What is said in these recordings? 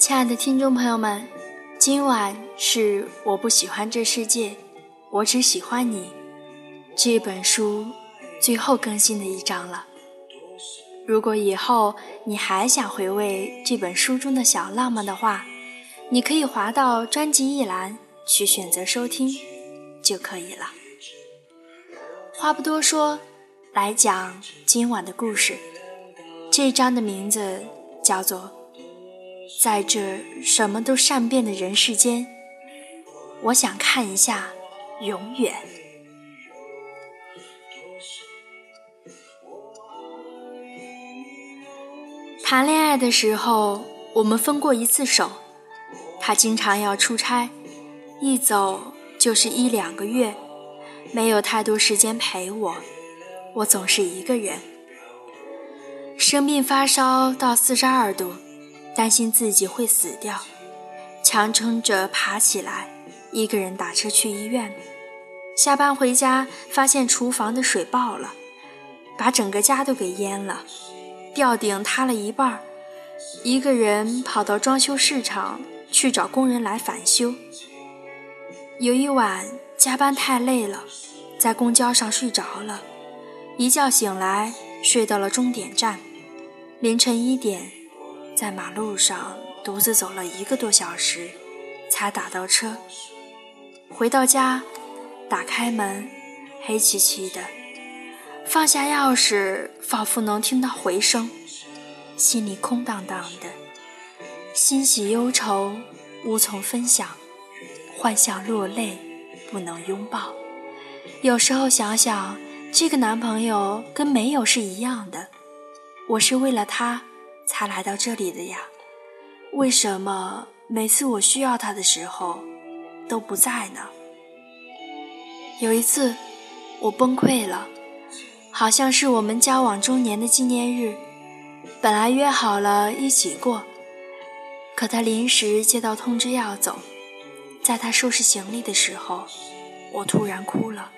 亲爱的听众朋友们，今晚是我不喜欢这世界，我只喜欢你这本书最后更新的一章了。如果以后你还想回味这本书中的小浪漫的话，你可以滑到专辑一栏去选择收听就可以了。话不多说，来讲今晚的故事。这一章的名字叫做。在这什么都善变的人世间，我想看一下永远。谈恋爱的时候，我们分过一次手。他经常要出差，一走就是一两个月，没有太多时间陪我。我总是一个人，生病发烧到四十二度。担心自己会死掉，强撑着爬起来，一个人打车去医院。下班回家，发现厨房的水爆了，把整个家都给淹了，吊顶塌了一半。一个人跑到装修市场去找工人来返修。有一晚加班太累了，在公交上睡着了，一觉醒来睡到了终点站，凌晨一点。在马路上独自走了一个多小时，才打到车。回到家，打开门，黑漆漆的。放下钥匙，仿佛能听到回声，心里空荡荡的，欣喜忧愁无从分享，幻想落泪不能拥抱。有时候想想，这个男朋友跟没有是一样的。我是为了他。才来到这里的呀？为什么每次我需要他的时候都不在呢？有一次，我崩溃了，好像是我们交往周年的纪念日，本来约好了一起过，可他临时接到通知要走，在他收拾行李的时候，我突然哭了。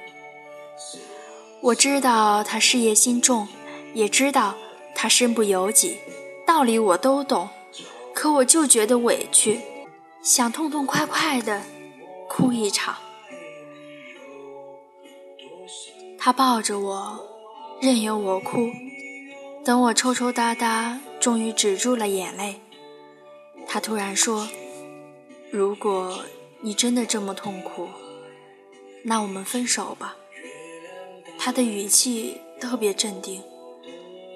我知道他事业心重，也知道他身不由己。道理我都懂，可我就觉得委屈，想痛痛快快的哭一场。他抱着我，任由我哭。等我抽抽搭搭，终于止住了眼泪。他突然说：“如果你真的这么痛苦，那我们分手吧。”他的语气特别镇定，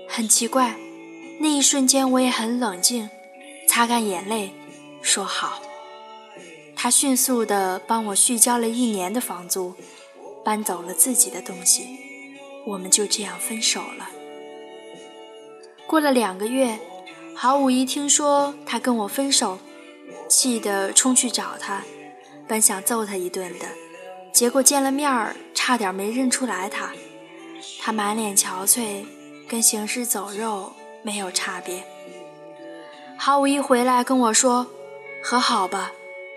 很奇怪。那一瞬间，我也很冷静，擦干眼泪，说好。他迅速地帮我续交了一年的房租，搬走了自己的东西，我们就这样分手了。过了两个月，郝五一听说他跟我分手，气得冲去找他，本想揍他一顿的，结果见了面儿，差点没认出来他。他满脸憔悴，跟行尸走肉。没有差别。郝五一回来跟我说：“和好吧，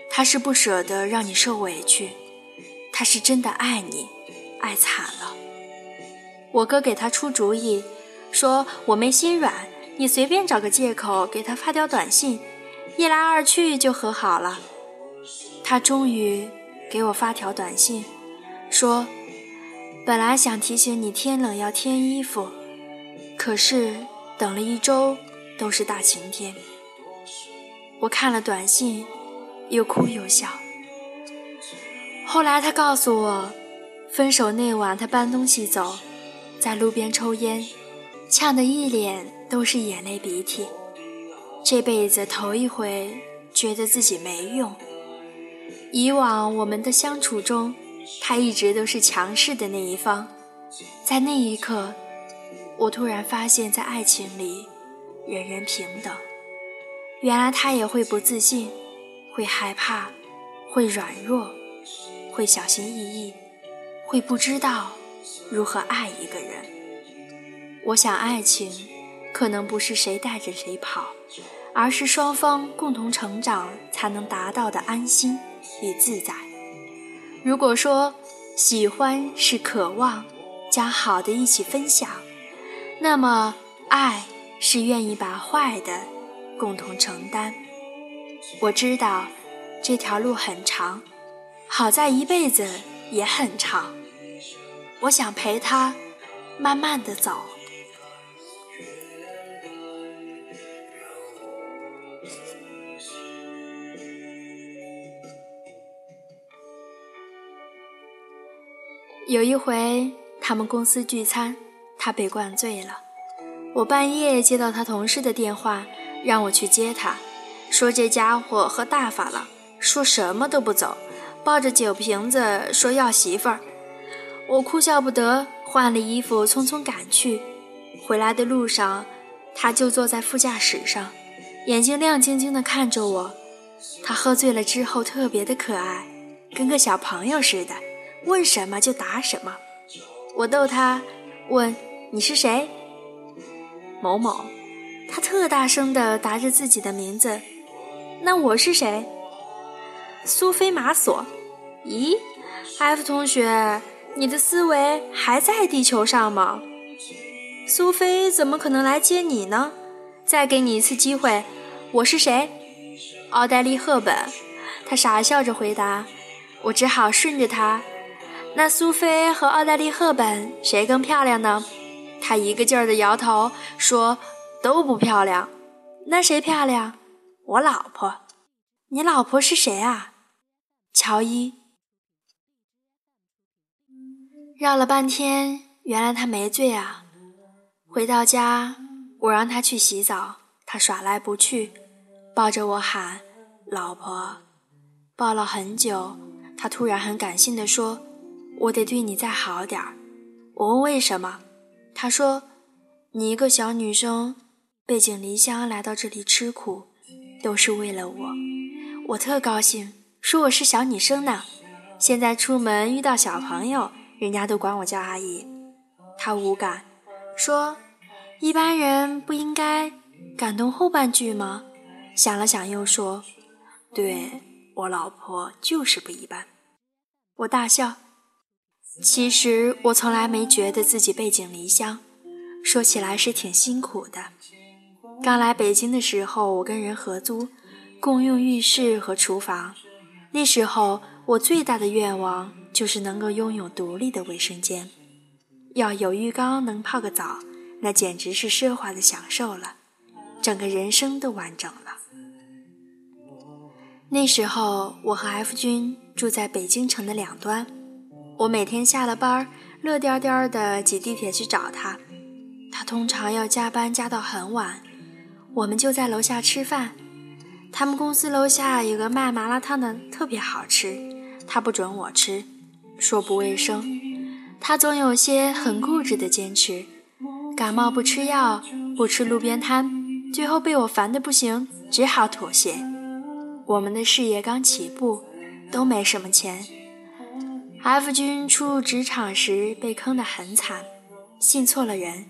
他是不舍得让你受委屈，他是真的爱你，爱惨了。”我哥给他出主意，说我没心软，你随便找个借口给他发条短信，一来二去就和好了。他终于给我发条短信，说：“本来想提醒你天冷要添衣服，可是……”等了一周，都是大晴天。我看了短信，又哭又笑。后来他告诉我，分手那晚他搬东西走，在路边抽烟，呛得一脸都是眼泪鼻涕。这辈子头一回觉得自己没用。以往我们的相处中，他一直都是强势的那一方，在那一刻。我突然发现，在爱情里，人人平等。原来他也会不自信，会害怕，会软弱，会小心翼翼，会不知道如何爱一个人。我想，爱情可能不是谁带着谁跑，而是双方共同成长才能达到的安心与自在。如果说喜欢是渴望将好的一起分享。那么，爱是愿意把坏的共同承担。我知道这条路很长，好在一辈子也很长。我想陪他慢慢的走。有一回，他们公司聚餐，他被灌醉了。我半夜接到他同事的电话，让我去接他，说这家伙喝大发了，说什么都不走，抱着酒瓶子说要媳妇儿。我哭笑不得，换了衣服匆匆赶去。回来的路上，他就坐在副驾驶上，眼睛亮晶晶地看着我。他喝醉了之后特别的可爱，跟个小朋友似的。问什么就答什么，我逗他，问你是谁？某某，他特大声的答着自己的名字。那我是谁？苏菲玛索。咦，F 同学，你的思维还在地球上吗？苏菲怎么可能来接你呢？再给你一次机会，我是谁？奥黛丽·赫本。他傻笑着回答。我只好顺着他。那苏菲和奥黛丽·赫本谁更漂亮呢？他一个劲儿的摇头说：“都不漂亮。”那谁漂亮？我老婆。你老婆是谁啊？乔伊。绕了半天，原来他没醉啊。回到家，我让他去洗澡，他耍赖不去，抱着我喊：“老婆。”抱了很久，他突然很感性的说。我得对你再好点儿。我问为什么，他说：“你一个小女生，背井离乡来到这里吃苦，都是为了我。”我特高兴，说我是小女生呢。现在出门遇到小朋友，人家都管我叫阿姨。他无感，说：“一般人不应该感动后半句吗？”想了想，又说：“对我老婆就是不一般。”我大笑。其实我从来没觉得自己背井离乡，说起来是挺辛苦的。刚来北京的时候，我跟人合租，共用浴室和厨房。那时候我最大的愿望就是能够拥有独立的卫生间，要有浴缸能泡个澡，那简直是奢华的享受了，整个人生都完整了。那时候我和 F 君住在北京城的两端。我每天下了班，乐颠颠的挤地铁去找他。他通常要加班加到很晚，我们就在楼下吃饭。他们公司楼下有个卖麻辣烫的，特别好吃。他不准我吃，说不卫生。他总有些很固执的坚持，感冒不吃药，不吃路边摊，最后被我烦得不行，只好妥协。我们的事业刚起步，都没什么钱。F 君初入职场时被坑得很惨，信错了人，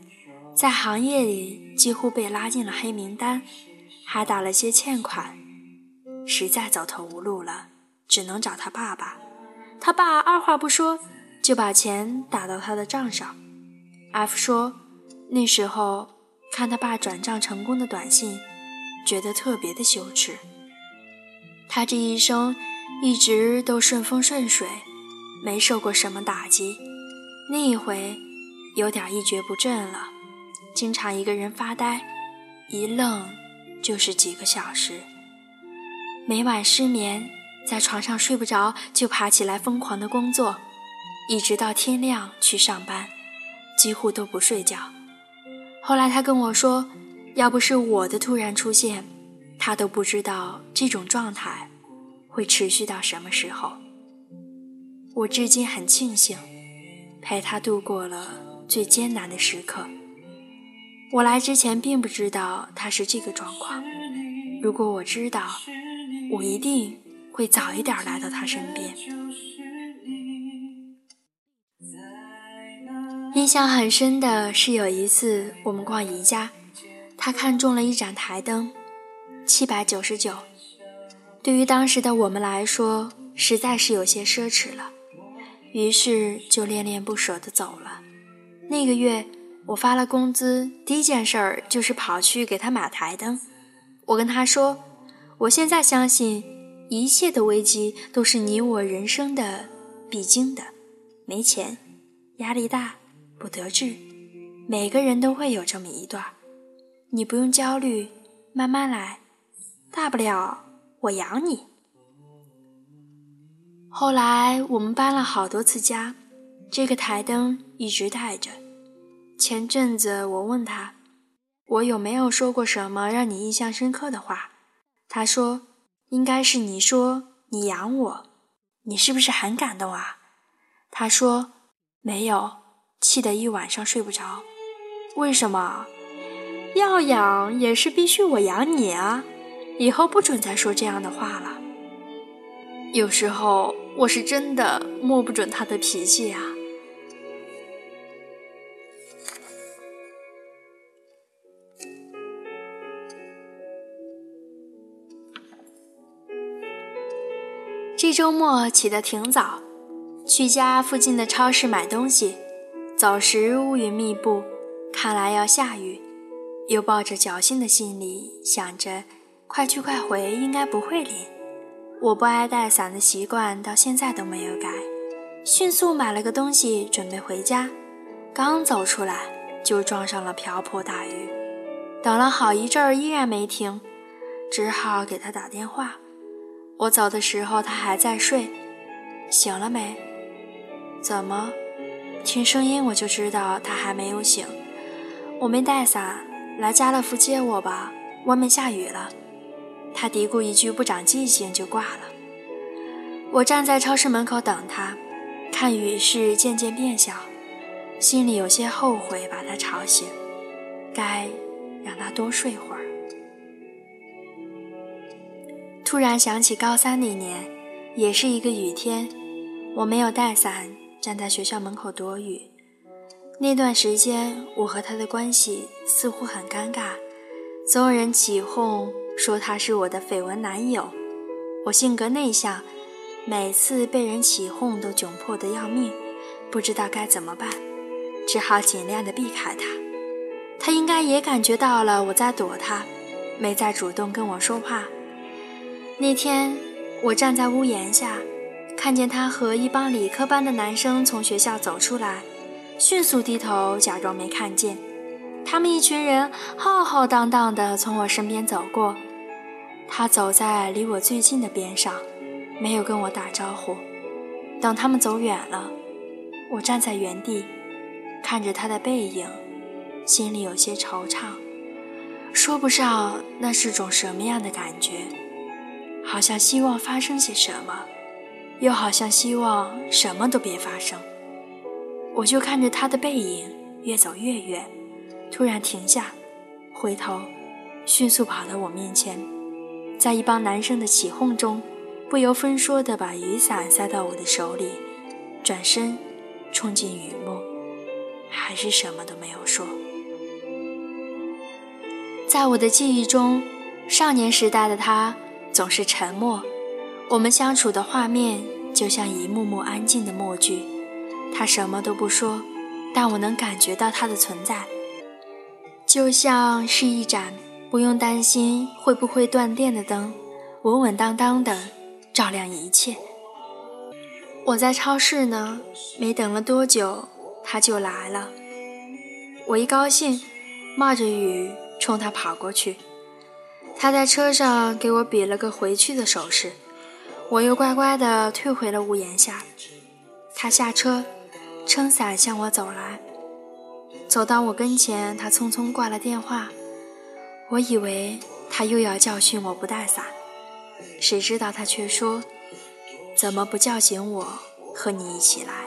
在行业里几乎被拉进了黑名单，还打了些欠款，实在走投无路了，只能找他爸爸。他爸二话不说就把钱打到他的账上。F 说，那时候看他爸转账成功的短信，觉得特别的羞耻。他这一生一直都顺风顺水。没受过什么打击，那一回有点一蹶不振了，经常一个人发呆，一愣就是几个小时。每晚失眠，在床上睡不着就爬起来疯狂的工作，一直到天亮去上班，几乎都不睡觉。后来他跟我说，要不是我的突然出现，他都不知道这种状态会持续到什么时候。我至今很庆幸，陪他度过了最艰难的时刻。我来之前并不知道他是这个状况，如果我知道，我一定会早一点来到他身边。印象很深的是有一次我们逛宜家，他看中了一盏台灯，七百九十九，对于当时的我们来说，实在是有些奢侈了。于是就恋恋不舍地走了。那个月我发了工资，第一件事儿就是跑去给他买台灯。我跟他说：“我现在相信，一切的危机都是你我人生的必经的。没钱，压力大，不得志，每个人都会有这么一段。你不用焦虑，慢慢来，大不了我养你。后来我们搬了好多次家，这个台灯一直带着。前阵子我问他，我有没有说过什么让你印象深刻的话？他说，应该是你说你养我，你是不是很感动啊？他说：“没有，气得一晚上睡不着。为什么？要养也是必须我养你啊！以后不准再说这样的话了。有时候我是真的摸不准他的脾气啊。”这周末起得挺早。去家附近的超市买东西，早时乌云密布，看来要下雨。又抱着侥幸的心理，想着快去快回，应该不会淋。我不爱带伞的习惯到现在都没有改。迅速买了个东西，准备回家。刚走出来，就撞上了瓢泼大雨。等了好一阵儿，依然没停，只好给他打电话。我走的时候，他还在睡，醒了没？怎么？听声音我就知道他还没有醒。我没带伞，来家乐福接我吧，外面下雨了。他嘀咕一句不长记性就挂了。我站在超市门口等他，看雨势渐渐变小，心里有些后悔把他吵醒，该让他多睡会儿。突然想起高三那年，也是一个雨天，我没有带伞。站在学校门口躲雨，那段时间我和他的关系似乎很尴尬，总有人起哄说他是我的绯闻男友。我性格内向，每次被人起哄都窘迫得要命，不知道该怎么办，只好尽量的避开他。他应该也感觉到了我在躲他，没再主动跟我说话。那天我站在屋檐下。看见他和一帮理科班的男生从学校走出来，迅速低头假装没看见。他们一群人浩浩荡荡地从我身边走过，他走在离我最近的边上，没有跟我打招呼。等他们走远了，我站在原地，看着他的背影，心里有些惆怅，说不上那是种什么样的感觉，好像希望发生些什么。又好像希望什么都别发生，我就看着他的背影越走越远，突然停下，回头，迅速跑到我面前，在一帮男生的起哄中，不由分说地把雨伞塞到我的手里，转身冲进雨幕，还是什么都没有说。在我的记忆中，少年时代的他总是沉默。我们相处的画面就像一幕幕安静的默剧，他什么都不说，但我能感觉到他的存在，就像是一盏不用担心会不会断电的灯，稳稳当当的照亮一切。我在超市呢，没等了多久，他就来了。我一高兴，冒着雨冲他跑过去，他在车上给我比了个回去的手势。我又乖乖的退回了屋檐下。他下车，撑伞向我走来。走到我跟前，他匆匆挂了电话。我以为他又要教训我不带伞，谁知道他却说：“怎么不叫醒我，和你一起来？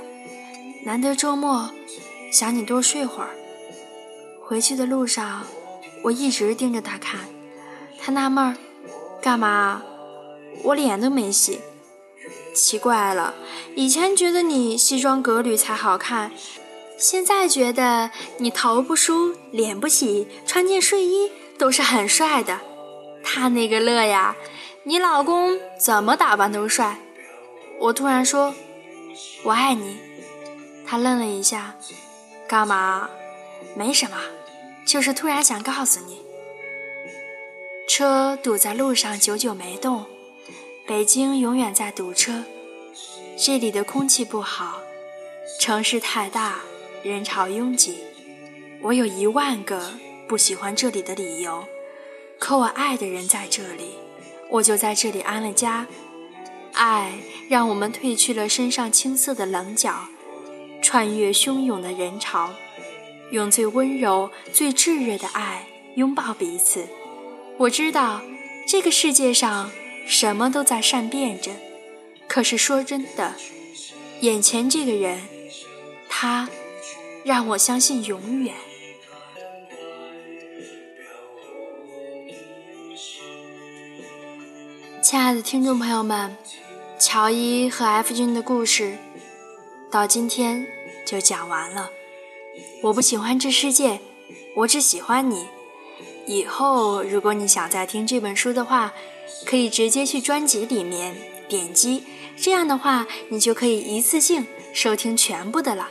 难得周末，想你多睡会儿。”回去的路上，我一直盯着他看。他纳闷儿：“干嘛？”我脸都没洗，奇怪了，以前觉得你西装革履才好看，现在觉得你头不梳、脸不洗、穿件睡衣都是很帅的。他那个乐呀，你老公怎么打扮都帅。我突然说：“我爱你。”他愣了一下，干嘛？没什么，就是突然想告诉你。车堵在路上，久久没动。北京永远在堵车，这里的空气不好，城市太大，人潮拥挤。我有一万个不喜欢这里的理由，可我爱的人在这里，我就在这里安了家。爱让我们褪去了身上青涩的棱角，穿越汹涌的人潮，用最温柔、最炙热的爱拥抱彼此。我知道这个世界上什么都在善变着，可是说真的，眼前这个人，他让我相信永远。亲爱的听众朋友们，乔伊和 F 君的故事到今天就讲完了。我不喜欢这世界，我只喜欢你。以后，如果你想再听这本书的话，可以直接去专辑里面点击，这样的话，你就可以一次性收听全部的了。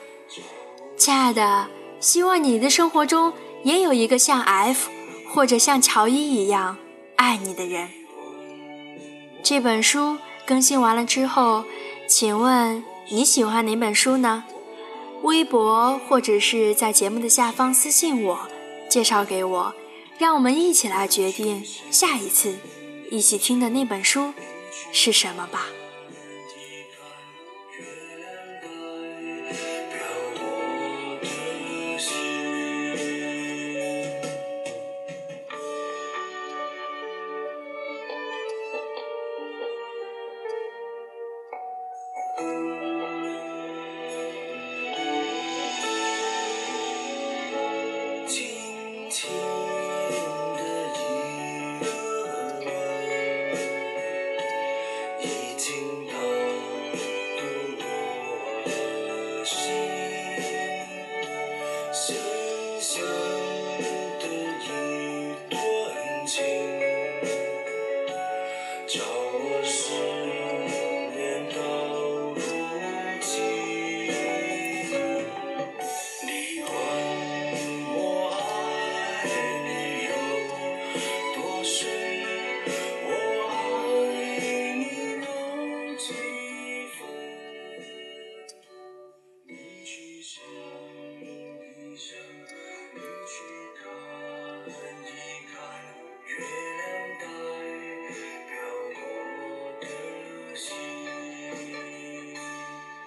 亲爱的，希望你的生活中也有一个像 F 或者像乔伊一样爱你的人。这本书更新完了之后，请问你喜欢哪本书呢？微博或者是在节目的下方私信我，介绍给我。让我们一起来决定下一次一起听的那本书是什么吧。